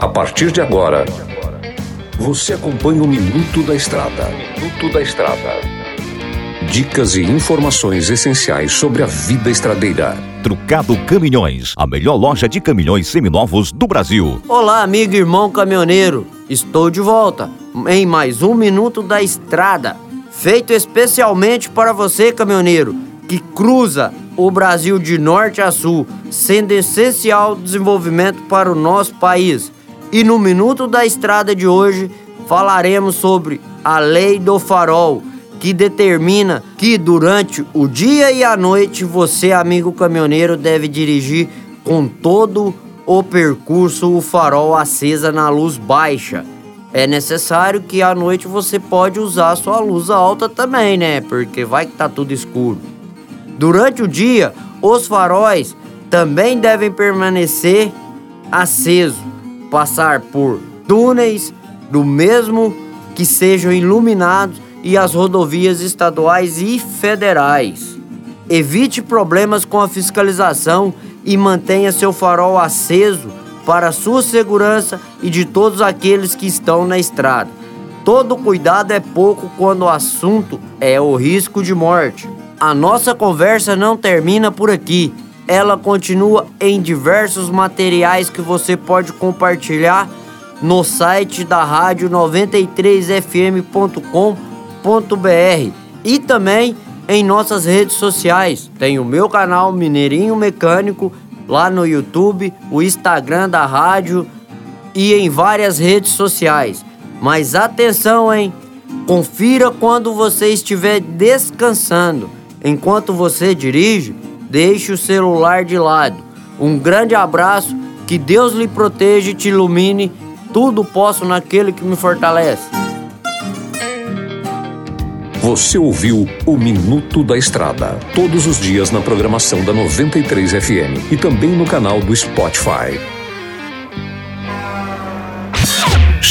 A partir de agora, você acompanha o Minuto da Estrada. Minuto da Estrada. Dicas e informações essenciais sobre a vida estradeira. Trucado Caminhões, a melhor loja de caminhões seminovos do Brasil. Olá, amigo e irmão caminhoneiro. Estou de volta em mais um Minuto da Estrada, feito especialmente para você, caminhoneiro, que cruza o Brasil de norte a sul, sendo essencial desenvolvimento para o nosso país. E no Minuto da Estrada de hoje falaremos sobre a Lei do Farol, que determina que durante o dia e a noite você, amigo caminhoneiro, deve dirigir com todo o percurso o farol acesa na luz baixa. É necessário que à noite você pode usar sua luz alta também, né? Porque vai que tá tudo escuro. Durante o dia, os faróis também devem permanecer acesos, passar por túneis do mesmo que sejam iluminados e as rodovias estaduais e federais. Evite problemas com a fiscalização e mantenha seu farol aceso para sua segurança e de todos aqueles que estão na estrada. Todo cuidado é pouco quando o assunto é o risco de morte. A nossa conversa não termina por aqui. Ela continua em diversos materiais que você pode compartilhar no site da rádio 93fm.com.br e também em nossas redes sociais. Tem o meu canal Mineirinho Mecânico lá no YouTube, o Instagram da rádio e em várias redes sociais. Mas atenção, hein? Confira quando você estiver descansando Enquanto você dirige, deixe o celular de lado. Um grande abraço, que Deus lhe proteja e te ilumine. Tudo posso naquele que me fortalece. Você ouviu o Minuto da Estrada, todos os dias na programação da 93 FM e também no canal do Spotify.